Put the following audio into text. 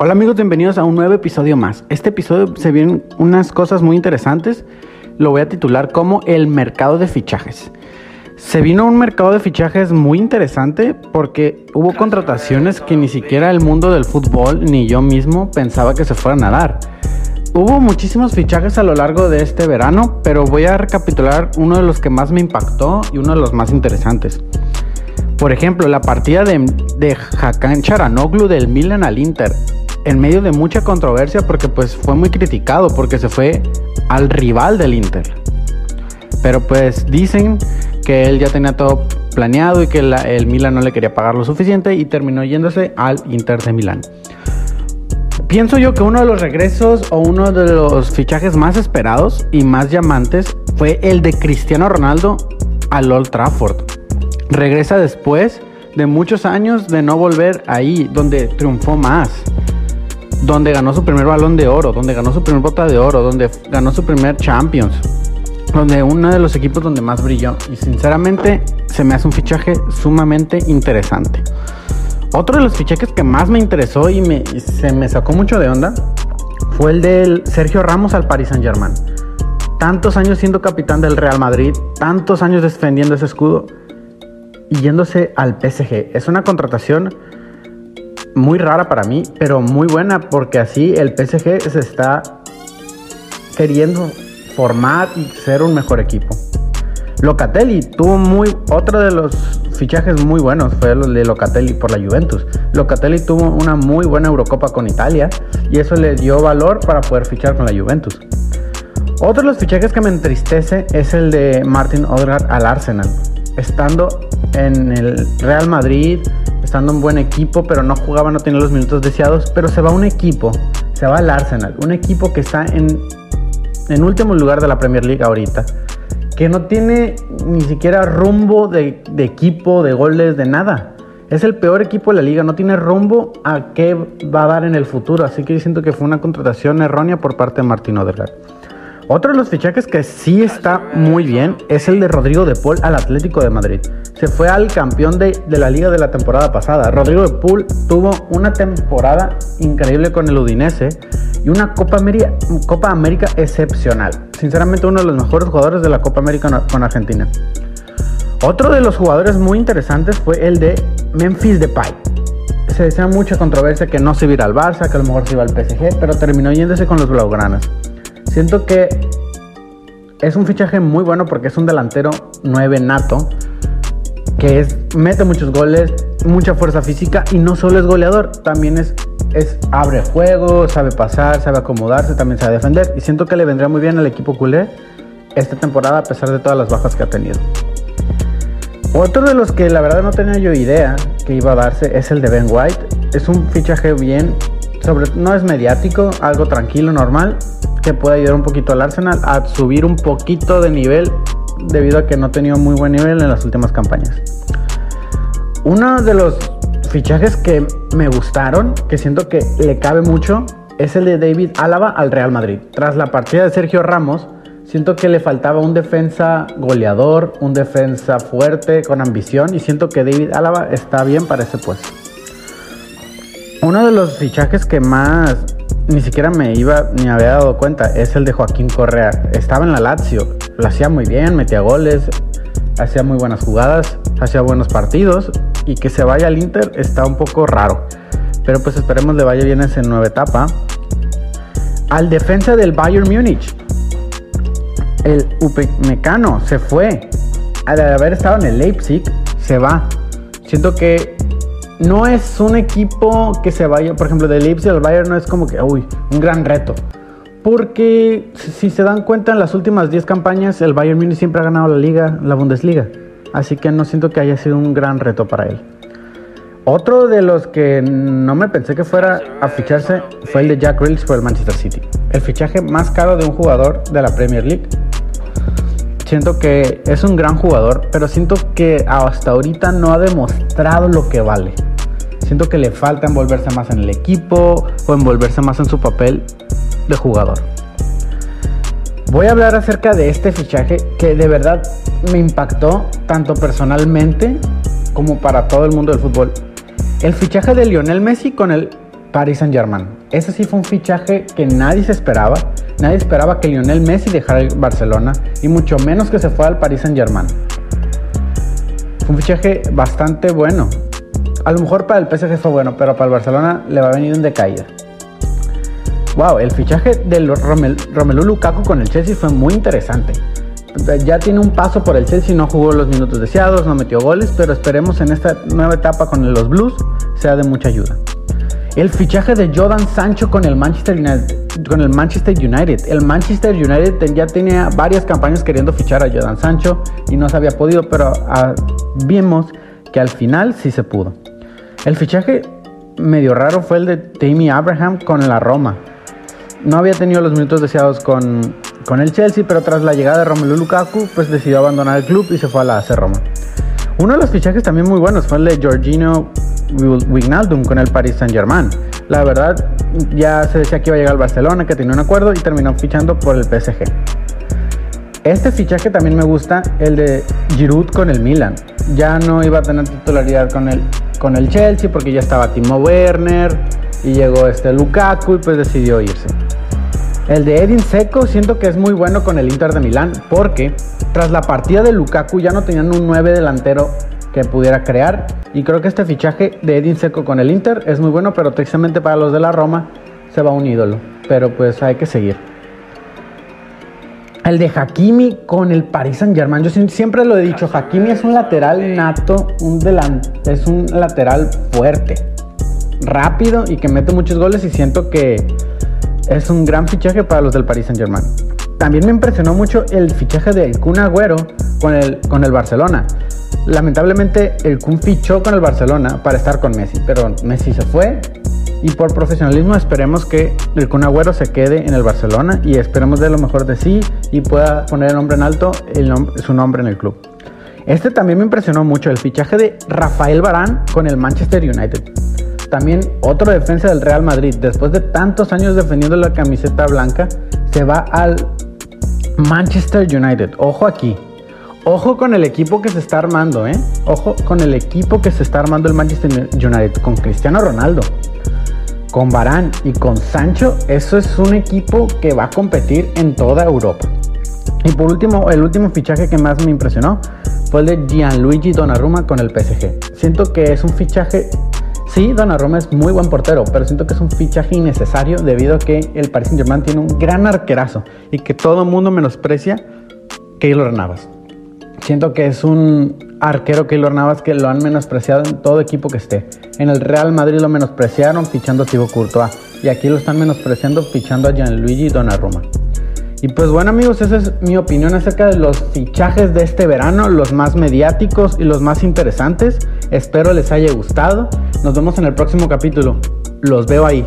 Hola amigos, bienvenidos a un nuevo episodio más. Este episodio se vienen unas cosas muy interesantes. Lo voy a titular como el mercado de fichajes. Se vino un mercado de fichajes muy interesante porque hubo contrataciones que ni siquiera el mundo del fútbol ni yo mismo pensaba que se fueran a dar. Hubo muchísimos fichajes a lo largo de este verano, pero voy a recapitular uno de los que más me impactó y uno de los más interesantes. Por ejemplo, la partida de, de Hakan Charanoglu del Milan al Inter en medio de mucha controversia porque pues fue muy criticado porque se fue al rival del Inter. Pero pues dicen que él ya tenía todo planeado y que el Milan no le quería pagar lo suficiente y terminó yéndose al Inter de Milán. Pienso yo que uno de los regresos o uno de los fichajes más esperados y más llamantes fue el de Cristiano Ronaldo al Old Trafford. Regresa después de muchos años de no volver ahí, donde triunfó más donde ganó su primer balón de oro, donde ganó su primer bota de oro, donde ganó su primer Champions, donde uno de los equipos donde más brilló. Y sinceramente se me hace un fichaje sumamente interesante. Otro de los fichajes que más me interesó y, se me sacó mucho de onda fue el del Sergio Ramos al Paris Saint Germain. Tantos años siendo capitán del Real Madrid, tantos años defendiendo ese escudo y yéndose al PSG. Es una contratación muy rara para mí, pero muy buena porque así el PSG se está queriendo formar y ser un mejor equipo. Locatelli tuvo muy otro de los fichajes muy buenos fue el de Locatelli por la Juventus. Locatelli tuvo una muy buena Eurocopa con Italia y eso le dio valor para poder fichar con la Juventus. Otro de los fichajes que me entristece es el de Martin Odegaard al Arsenal. Estando en el Real Madrid, estando un buen equipo, pero no jugaba, no tenía los minutos deseados, pero se va un equipo, se va al Arsenal, un equipo que está en, en último lugar de la Premier League ahorita, que no tiene ni siquiera rumbo de, de equipo, de goles, de nada. Es el peor equipo de la liga, no tiene rumbo a qué va a dar en el futuro, así que yo siento que fue una contratación errónea por parte de Martín Odegaard. Otro de los fichajes que sí está muy bien es el de Rodrigo de Paul al Atlético de Madrid. Se fue al campeón de, la liga de la temporada pasada. Rodrigo de Paul tuvo una temporada increíble con el Udinese y una Copa América, Copa América excepcional. Sinceramente uno de los mejores jugadores de la Copa América con Argentina. Otro de los jugadores muy interesantes fue el de Memphis Depay. Se decía mucha controversia que no se iba al Barça, que a lo mejor se iba al PSG, pero terminó yéndose con los Blaugranas. Siento que es un fichaje muy bueno porque es un delantero 9 nato que es, mete muchos goles, mucha fuerza física y no solo es goleador, también es, es abre juego, sabe pasar, sabe acomodarse, también sabe defender y siento que le vendría muy bien al equipo culé esta temporada a pesar de todas las bajas que ha tenido. Otro de los que la verdad no tenía yo idea que iba a darse es el de Ben White. Es un fichaje bien, sobre, no es mediático, algo tranquilo, normal, que puede ayudar un poquito al Arsenal a subir un poquito de nivel debido a que no ha tenido muy buen nivel en las últimas campañas. Uno de los fichajes que me gustaron, que siento que le cabe mucho, es el de David Álava al Real Madrid. Tras la partida de Sergio Ramos, siento que le faltaba un defensa goleador, un defensa fuerte, con ambición, y siento que David Álava está bien para ese puesto. Uno de los fichajes que más ni siquiera me iba ni había dado cuenta, es el de Joaquín Correa. Estaba en la Lazio, lo hacía muy bien, metía goles, hacía muy buenas jugadas, hacía buenos partidos y que se vaya al Inter está un poco raro. Pero pues esperemos le vaya bien esa nueva etapa. Al defensa del Bayern Múnich, el Upamecano se fue. Al haber estado en el Leipzig, se va. Siento que no es un equipo que se vaya, por ejemplo, del Leipzig al Bayern no es como que, uy, un gran reto. Porque si se dan cuenta, en las últimas 10 campañas el Bayern Munich siempre ha ganado la liga, la Bundesliga. Así que no siento que haya sido un gran reto para él. Otro de los que no me pensé que fuera a ficharse fue el de Jack Grealish por el Manchester City. El fichaje más caro de un jugador de la Premier League. Siento que es un gran jugador, pero siento que hasta ahorita no ha demostrado lo que vale. Siento que le falta envolverse más en el equipo o envolverse más en su papel de jugador. Voy a hablar acerca de este fichaje que de verdad me impactó tanto personalmente como para todo el mundo del fútbol. El fichaje de Lionel Messi con el Paris Saint Germain. Ese sí fue un fichaje que nadie se esperaba. Nadie esperaba que Lionel Messi dejara el Barcelona y mucho menos que se fuera al Paris Saint Germain. Fue un fichaje bastante bueno. A lo mejor para el PSG fue bueno, pero para el Barcelona le va a venir en decaída. Wow, el fichaje de Romelu Lukaku con el Chelsea fue muy interesante. Ya tiene un paso por el Chelsea, no jugó los minutos deseados, no metió goles, pero esperemos en esta nueva etapa con los Blues sea de mucha ayuda. El fichaje de Jordan Sancho con el Manchester United. Con el Manchester United. El Manchester United ya tenía varias campañas queriendo fichar a Jordan Sancho y no se había podido, pero ah, vimos que al final sí se pudo. El fichaje medio raro fue el de Tammy Abraham con la Roma. No había tenido los minutos deseados con, con el Chelsea, pero tras la llegada de Romelu Lukaku, pues decidió abandonar el club y se fue a la AC Roma. Uno de los fichajes también muy buenos fue el de Giorgino Wijnaldum con el Paris Saint Germain. La verdad, ya se decía que iba a llegar al Barcelona, que tenía un acuerdo y terminó fichando por el PSG. Este fichaje también me gusta, el de Giroud con el Milan. Ya no iba a tener titularidad con el, con el Chelsea porque ya estaba Timo Werner y llegó este Lukaku y pues decidió irse. El de Edin Seco siento que es muy bueno con el Inter de Milán porque tras la partida de Lukaku ya no tenían un 9 delantero que pudiera crear y creo que este fichaje de Edin Seco con el Inter es muy bueno, pero tristemente para los de la Roma se va un ídolo, pero pues hay que seguir. El de Hakimi con el Paris Saint Germain. Yo siempre lo he dicho, Hakimi es un lateral nato, un es un lateral fuerte, rápido y que mete muchos goles y siento que es un gran fichaje para los del Paris Saint Germain. También me impresionó mucho el fichaje de Kun Agüero con el, con el Barcelona. Lamentablemente el Kun fichó con el Barcelona para estar con Messi, pero Messi se fue y por profesionalismo esperemos que el Kun Agüero se quede en el Barcelona y esperemos de lo mejor de sí y pueda poner el nombre en alto su nombre en el club. Este también me impresionó mucho, el fichaje de Rafael Barán con el Manchester United. También otro defensa del Real Madrid, después de tantos años defendiendo la camiseta blanca, se va al Manchester United. Ojo aquí. Ojo con el equipo que se está armando, ¿eh? Ojo con el equipo que se está armando el Manchester United con Cristiano Ronaldo, con Barán y con Sancho. Eso es un equipo que va a competir en toda Europa. Y por último, el último fichaje que más me impresionó fue el de Gianluigi Donnarumma con el PSG. Siento que es un fichaje Sí, Donnarumma es muy buen portero, pero siento que es un fichaje innecesario debido a que el Paris Saint-Germain tiene un gran arquerazo y que todo el mundo menosprecia Keylor Navas. Siento que es un arquero Keylor Navas que lo han menospreciado en todo equipo que esté. En el Real Madrid lo menospreciaron fichando a Thibaut Courtois y aquí lo están menospreciando fichando a Gianluigi Donnarumma. Y pues bueno amigos, esa es mi opinión acerca de los fichajes de este verano, los más mediáticos y los más interesantes. Espero les haya gustado. Nos vemos en el próximo capítulo. Los veo ahí.